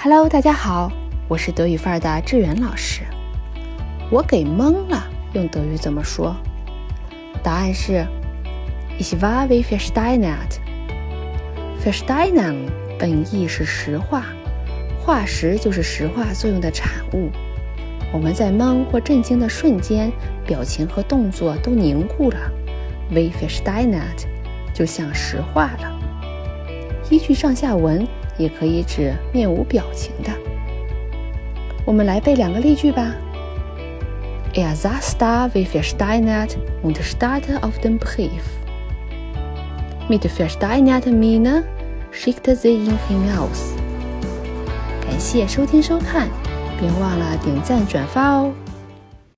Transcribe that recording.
Hello，大家好，我是德语范儿的志远老师。我给懵了，用德语怎么说？答案是：Ich war wie versteinert。Versteinen 本意是石化，化石就是石化作用的产物。我们在懵或震惊的瞬间，表情和动作都凝固了，wie versteinert 就像石化了。依据上下文。也可以指面无表情的。我们来背两个例句吧。Er saß da wie versteinert und starrte auf den Brief. Mit versteinerter Miene schickte sie ihn hinaus. 感谢收听收看，别忘了点赞转发哦。